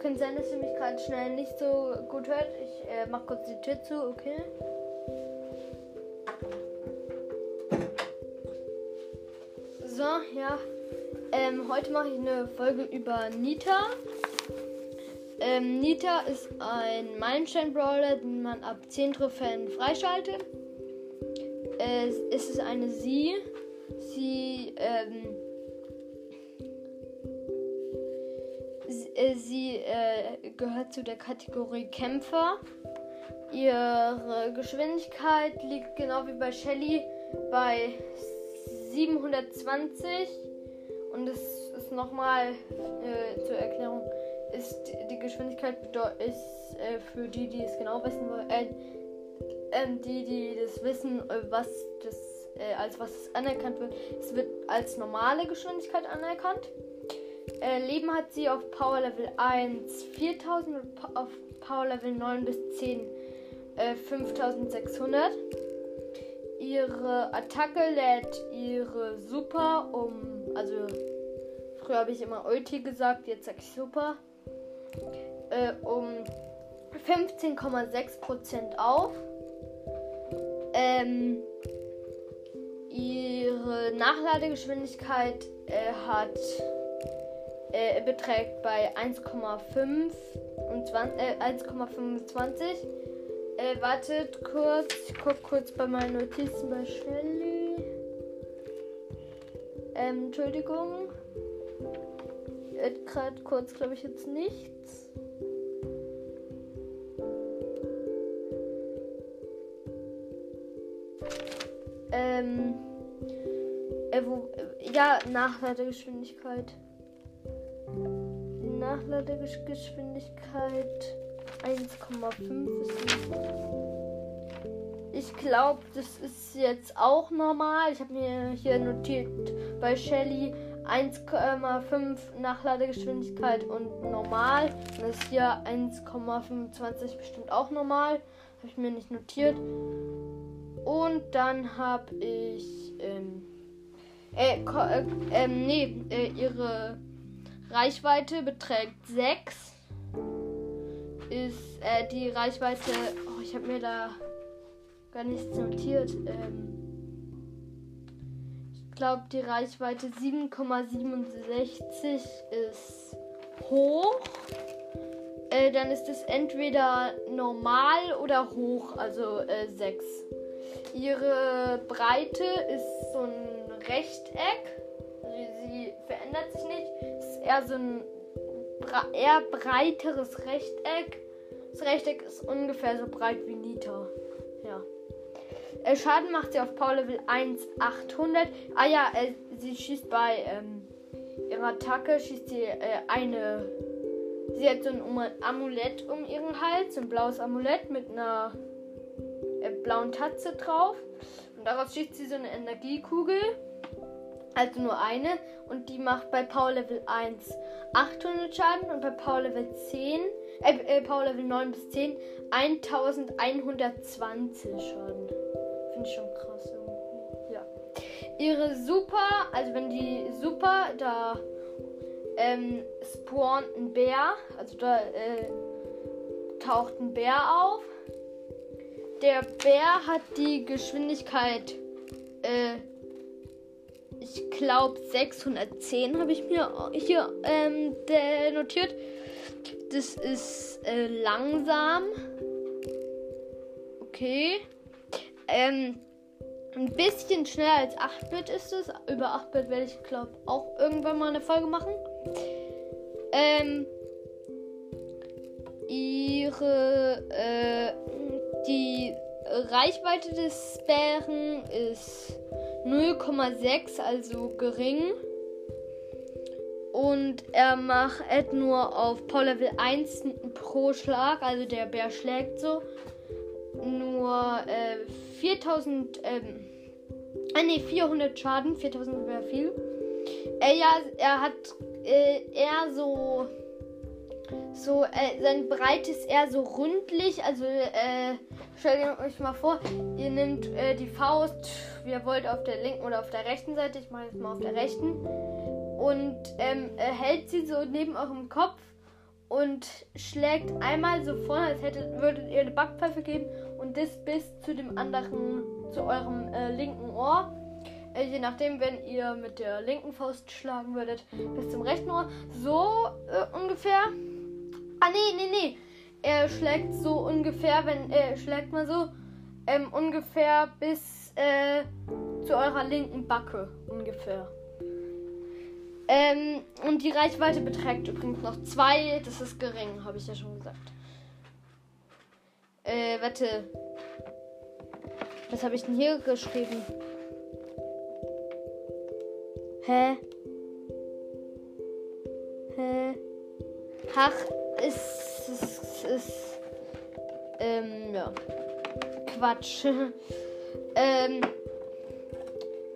Könnte sein, dass ihr mich gerade schnell nicht so gut hört. Ich äh, mach kurz die Tür zu, okay? So, ja. Ähm, heute mache ich eine Folge über Nita. Ähm, Nita ist ein Meilenstein-Brawler, den man ab 10 Trophäen freischaltet. Es ist eine Sie. Sie, ähm, sie, äh, sie äh, gehört zu der Kategorie Kämpfer. Ihre Geschwindigkeit liegt genau wie bei Shelly bei 720 und es ist nochmal äh, zur Erklärung ist die Geschwindigkeit ist äh, für die, die es genau wissen wollen, äh, ähm, die, die das wissen, äh, was das äh, als was anerkannt wird. Es wird als normale Geschwindigkeit anerkannt. Äh, Leben hat sie auf Power Level 1 4000 und auf Power Level 9 bis 10 äh, 5600. Ihre Attacke lädt ihre Super um, also früher habe ich immer Ulti gesagt, jetzt sage ich Super, äh, um 15,6% auf. Ähm, ihre Nachladegeschwindigkeit äh, hat äh, beträgt bei 1,5 und 1,25. Äh, äh, wartet kurz, ich guck kurz bei meinen Notizen bei Shelly. Ähm, Entschuldigung. Gerade kurz, glaube ich, jetzt nichts. Ähm, äh, wo, äh, ja, Nachladegeschwindigkeit. Nachladegeschwindigkeit 1,5 ist. Ich glaube, das ist jetzt auch normal. Ich habe mir hier notiert bei Shelly 1,5 Nachladegeschwindigkeit und normal. Das ist hier 1,25 bestimmt auch normal. Habe ich mir nicht notiert. Und dann habe ich, ähm, äh, äh, ähm, nee, äh, ihre Reichweite beträgt 6. Ist, äh, die Reichweite, oh, ich habe mir da gar nichts notiert. Ähm, ich glaube, die Reichweite 7,67 ist hoch. Äh, dann ist es entweder normal oder hoch, also äh, 6. Ihre Breite ist so ein Rechteck. Also sie verändert sich nicht. Eher so ein eher breiteres Rechteck. Das Rechteck ist ungefähr so breit wie Nita. Ja. Äh, Schaden macht sie auf Power Level 1 800. Ah ja, äh, sie schießt bei ähm, ihrer Attacke, schießt sie äh, eine. Sie hat so ein Amulett um ihren Hals, ein blaues Amulett mit einer äh, blauen Tatze drauf. Und daraus schießt sie so eine Energiekugel. Also nur eine. Und die macht bei Power Level 1 800 Schaden und bei Power Level 10, äh, äh Power Level 9 bis 10 1120 Schaden. Finde ich schon krass irgendwie. Ja. Ihre Super, also wenn die Super, da ähm, spawnt ein Bär. Also da äh, taucht ein Bär auf der Bär hat die Geschwindigkeit, äh, ich glaube 610 habe ich mir hier ähm, notiert. Das ist äh, langsam. Okay. Ähm, ein bisschen schneller als 8-Bit ist es. Über 8-Bit werde ich, glaube auch irgendwann mal eine Folge machen. Ähm, ihre, äh, die Reichweite des Bären ist 0,6, also gering. Und er macht nur auf Power Level 1 pro Schlag, also der Bär schlägt so. Nur äh, 4000, ähm, äh, nee, 400 Schaden, 4000 wäre viel. Äh, ja, er hat äh, eher so so, äh, sein Breit ist eher so rundlich, also äh, stellt euch mal vor, ihr nehmt äh, die Faust, wie ihr wollt, auf der linken oder auf der rechten Seite. Ich mache jetzt mal auf der rechten. Und ähm, äh, hält sie so neben eurem Kopf und schlägt einmal so vorne, als hättet, würdet ihr eine Backpfeife geben und das bis zu dem anderen, zu eurem äh, linken Ohr. Äh, je nachdem, wenn ihr mit der linken Faust schlagen würdet, bis zum rechten Ohr. So äh, ungefähr. Ah, nee, nee, nee er schlägt so ungefähr, wenn er schlägt mal so, ähm, ungefähr bis äh, zu eurer linken Backe ungefähr. Ähm, und die Reichweite beträgt übrigens noch zwei. Das ist gering, habe ich ja schon gesagt. Äh, warte. Was habe ich denn hier geschrieben? Hä? Hä? Ach, ist, ist, ist ähm, ja, Quatsch. ähm,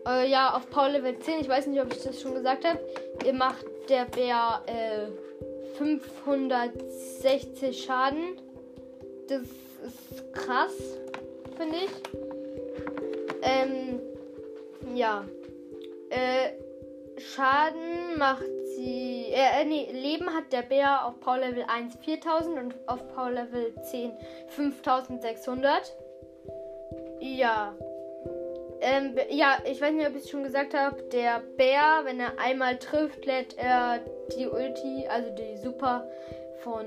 äh, ja, auf Power Level 10, ich weiß nicht, ob ich das schon gesagt habe, ihr macht der Bär äh, 560 Schaden. Das ist krass, finde ich. Ähm, ja. Äh, Schaden macht sie. Äh, äh, nee, Leben hat der Bär auf Power Level 1 4000 und auf Power Level 10 5600. Ja. Ähm, ja, ich weiß nicht, ob ich es schon gesagt habe. Der Bär, wenn er einmal trifft, lädt er die Ulti, also die Super von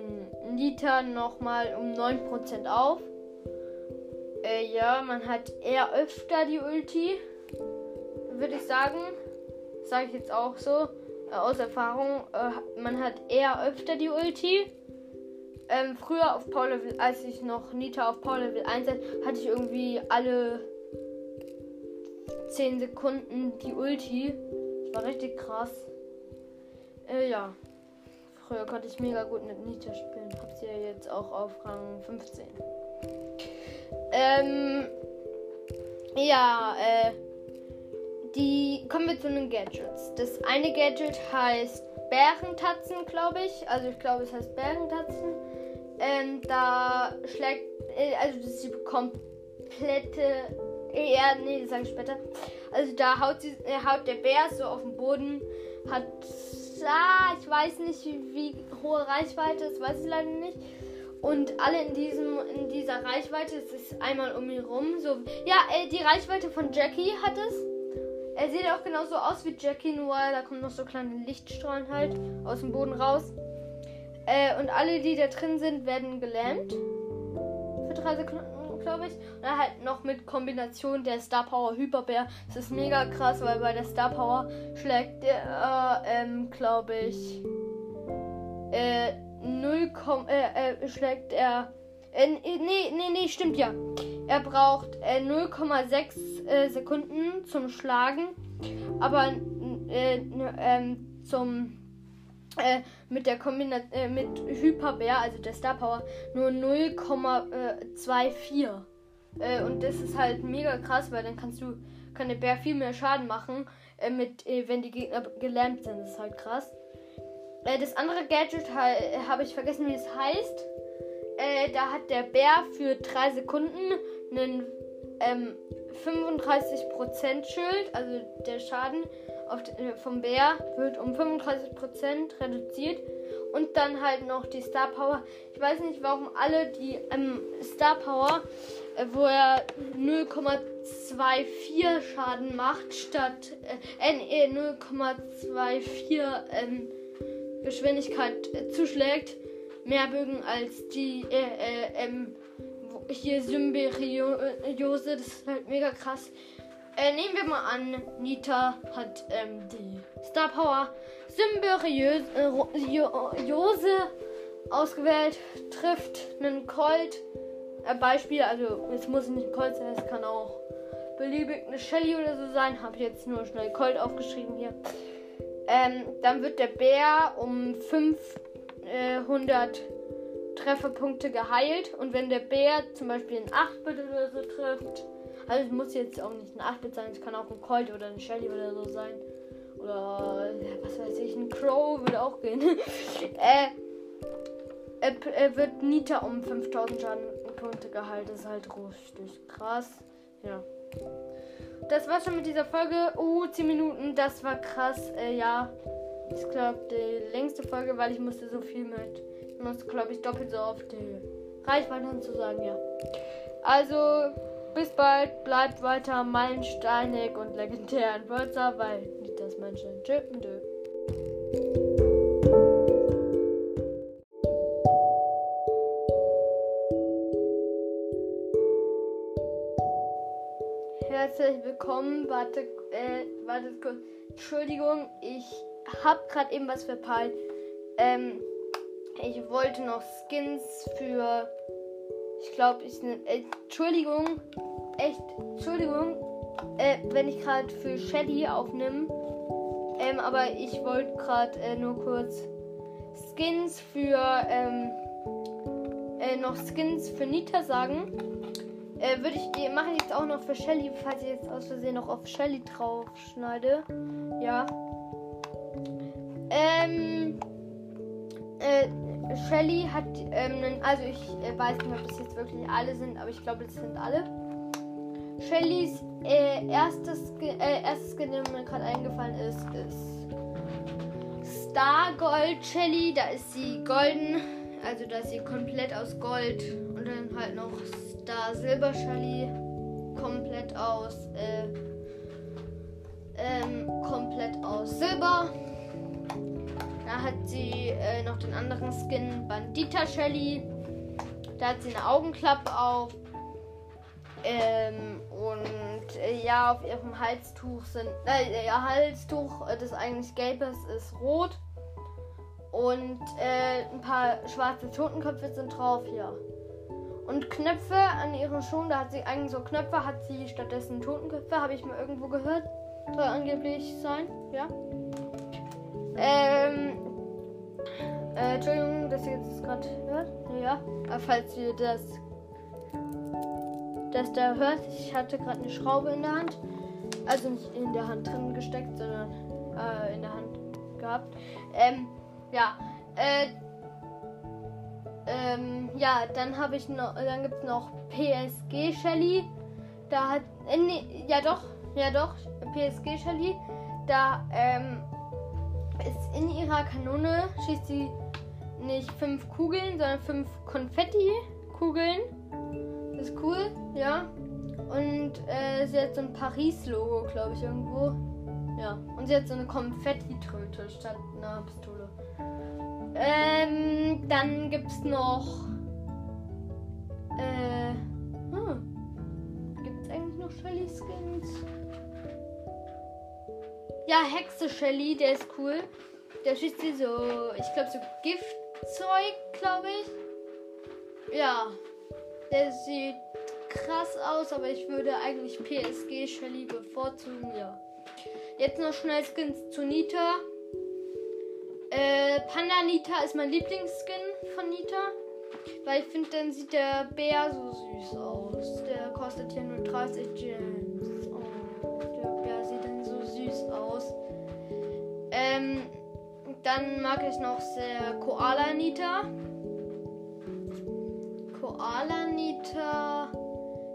Nita nochmal um 9% auf. Äh, ja, man hat eher öfter die Ulti, würde ich sagen. Sage ich jetzt auch so äh, aus Erfahrung, äh, man hat eher öfter die Ulti. Ähm, früher auf Power Level, als ich noch Nita auf Power Level 1 hatte, hatte ich irgendwie alle 10 Sekunden die Ulti. Das war richtig krass. Äh, ja. Früher konnte ich mega gut mit Nita spielen. Hab sie ja jetzt auch auf Rang 15. Ähm. Ja, äh. Die kommen wir zu den Gadgets. Das eine Gadget heißt Bärentatzen, glaube ich. Also ich glaube, es heißt Bärentatzen. Ähm, da schlägt, äh, also das ist die komplette, äh, ja, nee, das sage ich später. Also da haut, sie, äh, haut der Bär so auf den Boden, hat, ah, ich weiß nicht, wie, wie hohe Reichweite, das weiß ich leider nicht. Und alle in diesem in dieser Reichweite, es ist einmal um ihn rum. So, ja, äh, die Reichweite von Jackie hat es. Er sieht auch genauso aus wie Jackie, nur da kommen noch so kleine Lichtstrahlen halt aus dem Boden raus. Äh, und alle, die da drin sind, werden gelähmt. Für drei Sekunden, glaube ich. Und dann halt noch mit Kombination der Star Power Hyperbär. Das ist mega krass, weil bei der Star Power schlägt der, äh, ähm, glaube ich, äh, 0, äh, äh, schlägt er. Äh, nee, nee, nee, stimmt ja. Er braucht äh, 0,6 äh, Sekunden zum Schlagen, aber äh, ähm, zum äh, mit der Kombination äh, mit Hyperbär, also der Star Power, nur 0,24. Äh, und das ist halt mega krass, weil dann kannst du kann der Bär viel mehr Schaden machen, äh, mit wenn die Gegner gelähmt sind. Das ist halt krass. das andere Gadget habe ich vergessen, wie es heißt. da hat der Bär für 3 Sekunden einen ähm, 35% Schild, also der Schaden de, äh, vom Bär wird um 35% reduziert. Und dann halt noch die Star Power. Ich weiß nicht, warum alle die ähm, Star Power, äh, wo er 0,24 Schaden macht, statt äh, äh 0,24 ähm, Geschwindigkeit äh, zuschlägt, mehr mögen als die äh, äh, ähm, hier Symbiose, das ist halt mega krass. Äh, nehmen wir mal an, Nita hat ähm, die Star Power Symbiose äh, ausgewählt, trifft einen Colt. Äh, Beispiel, also es muss nicht ein Colt sein, es kann auch beliebig eine Shelly oder so sein. Habe jetzt nur schnell Colt aufgeschrieben hier. Ähm, dann wird der Bär um 500 Trefferpunkte geheilt. Und wenn der Bär zum Beispiel ein 8-Bit oder so trifft, also es muss jetzt auch nicht ein 8-Bit sein, es kann auch ein Colt oder ein Shelly oder so sein. Oder was weiß ich, ein Crow würde auch gehen. äh, er, er, wird Nita um 5000 Schaden Punktegehalt ist halt richtig krass. Ja. Das war schon mit dieser Folge. Oh, 10 Minuten, das war krass. Äh, ja, ich glaube die längste Folge, weil ich musste so viel mit. Musste, glaube ich, doppelt so oft die Reichweite zu sagen, ja. Also, bis bald, bleibt weiter meilensteinig und legendär in Wörter, weil nicht das Menschen. Tschüss. Herzlich willkommen. Warte, äh, warte kurz. Entschuldigung, ich habe gerade eben was verpeilt. Ähm, ich wollte noch Skins für. Ich glaube, ich. Äh, Entschuldigung. Echt. Entschuldigung. Äh, wenn ich gerade für Shelly aufnehme. Ähm, aber ich wollte gerade äh, nur kurz Skins für. Ähm, äh, noch Skins für Nita sagen. Äh, würde ich mache ich jetzt auch noch für Shelly, falls ich jetzt aus Versehen noch auf Shelly drauf schneide. Ja. Ähm. Äh, Shelly hat, ähm, also ich äh, weiß nicht, ob das jetzt wirklich alle sind, aber ich glaube, das sind alle. Shellys äh, erstes, äh, erstes Skin, der mir gerade eingefallen ist, ist Star Gold Shelly. Da ist sie golden, also da ist sie komplett aus Gold. Und dann halt noch Star Silber Shelly, komplett aus, äh, ähm, komplett aus Silber. Da hat sie äh, noch den anderen Skin Bandita Shelly. Da hat sie eine Augenklappe auf. Ähm, und äh, ja, auf ihrem Halstuch sind. Äh, ihr Halstuch, äh, das eigentlich gelb ist, ist rot. Und äh, ein paar schwarze Totenköpfe sind drauf, ja. Und Knöpfe an ihren Schuhen, da hat sie eigentlich so Knöpfe, hat sie stattdessen Totenköpfe, habe ich mal irgendwo gehört. Soll angeblich sein, ja. Ähm. Äh, Entschuldigung, dass ihr das gerade hört. Ja. Aber falls ihr das. Das da hört, ich hatte gerade eine Schraube in der Hand. Also nicht in der Hand drin gesteckt, sondern äh, in der Hand gehabt. Ähm, ja. Äh, ähm, ja, dann habe ich noch, dann gibt es noch PSG Shelly. Da hat, äh, nee, ja doch, ja doch, PSG Shelly. Da ähm, ist in ihrer Kanone schießt sie nicht fünf Kugeln, sondern fünf Konfetti-Kugeln. Das ist cool, ja. Und äh, sie hat so ein Paris-Logo, glaube ich, irgendwo. Ja. Und sie hat so eine Konfetti-Tröte statt einer Pistole. Ähm, dann gibt's noch. Äh. Hm. Gibt's eigentlich noch Shelly Skins? Ja, Hexe Shelly, der ist cool. Der schießt sie so, ich glaube, so Giftzeug, glaube ich. Ja. Der sieht krass aus, aber ich würde eigentlich PSG Shelly bevorzugen, ja. Jetzt noch schnell Skins zu Nita. Äh, Panda Nita ist mein Lieblingsskin von Nita. Weil ich finde, dann sieht der Bär so süß aus. Der kostet hier nur 30 Gems. Ähm, dann mag ich noch Koala Nita. Koala Nita.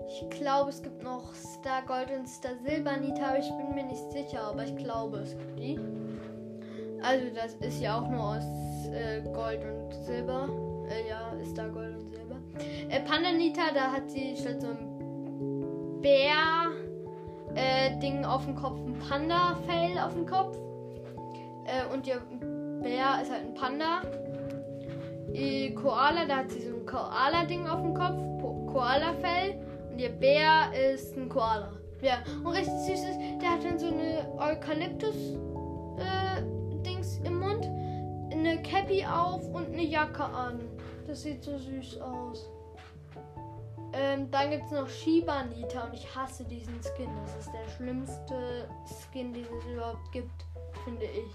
Ich glaube, es gibt noch Star Gold und Star Silber Nita, aber ich bin mir nicht sicher, aber ich glaube, es gibt die. Also das ist ja auch nur aus äh, Gold und Silber. Äh, ja, ist da Gold und Silber. Äh, Panda Nita, da hat sie statt so ein Bär äh, Ding auf dem Kopf ein Panda-Fell auf dem Kopf. Äh, und ihr Bär ist halt ein Panda. Die Koala, da hat sie so ein Koala-Ding auf dem Kopf, Koala-Fell. Und ihr Bär ist ein Koala. Ja, und richtig süß ist, der hat dann so eine Eukalyptus-Dings äh, im Mund, eine Cappy auf und eine Jacke an. Das sieht so süß aus. Ähm, dann gibt es noch Shiba Nita und ich hasse diesen Skin. Das ist der schlimmste Skin, den es überhaupt gibt finde ich.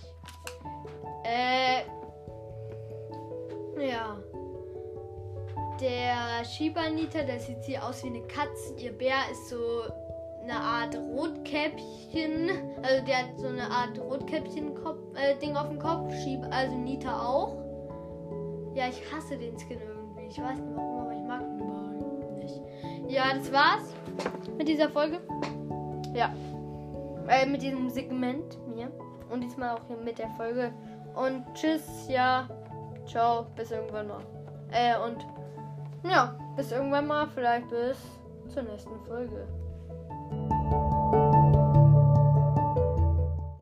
Äh. Ja. Der Shibanita, der sieht sie aus wie eine Katze. Ihr Bär ist so eine Art Rotkäppchen. Also der hat so eine Art Rotkäppchen-Ding äh, auf dem Kopf. Schieb, also Nita auch. Ja, ich hasse den Skin irgendwie. Ich weiß nicht warum, Ja, das war's mit dieser Folge. Ja. Äh, mit diesem Segment mir. Und diesmal auch hier mit der Folge. Und tschüss, ja. Ciao, bis irgendwann mal. Äh, und ja, bis irgendwann mal. Vielleicht bis zur nächsten Folge.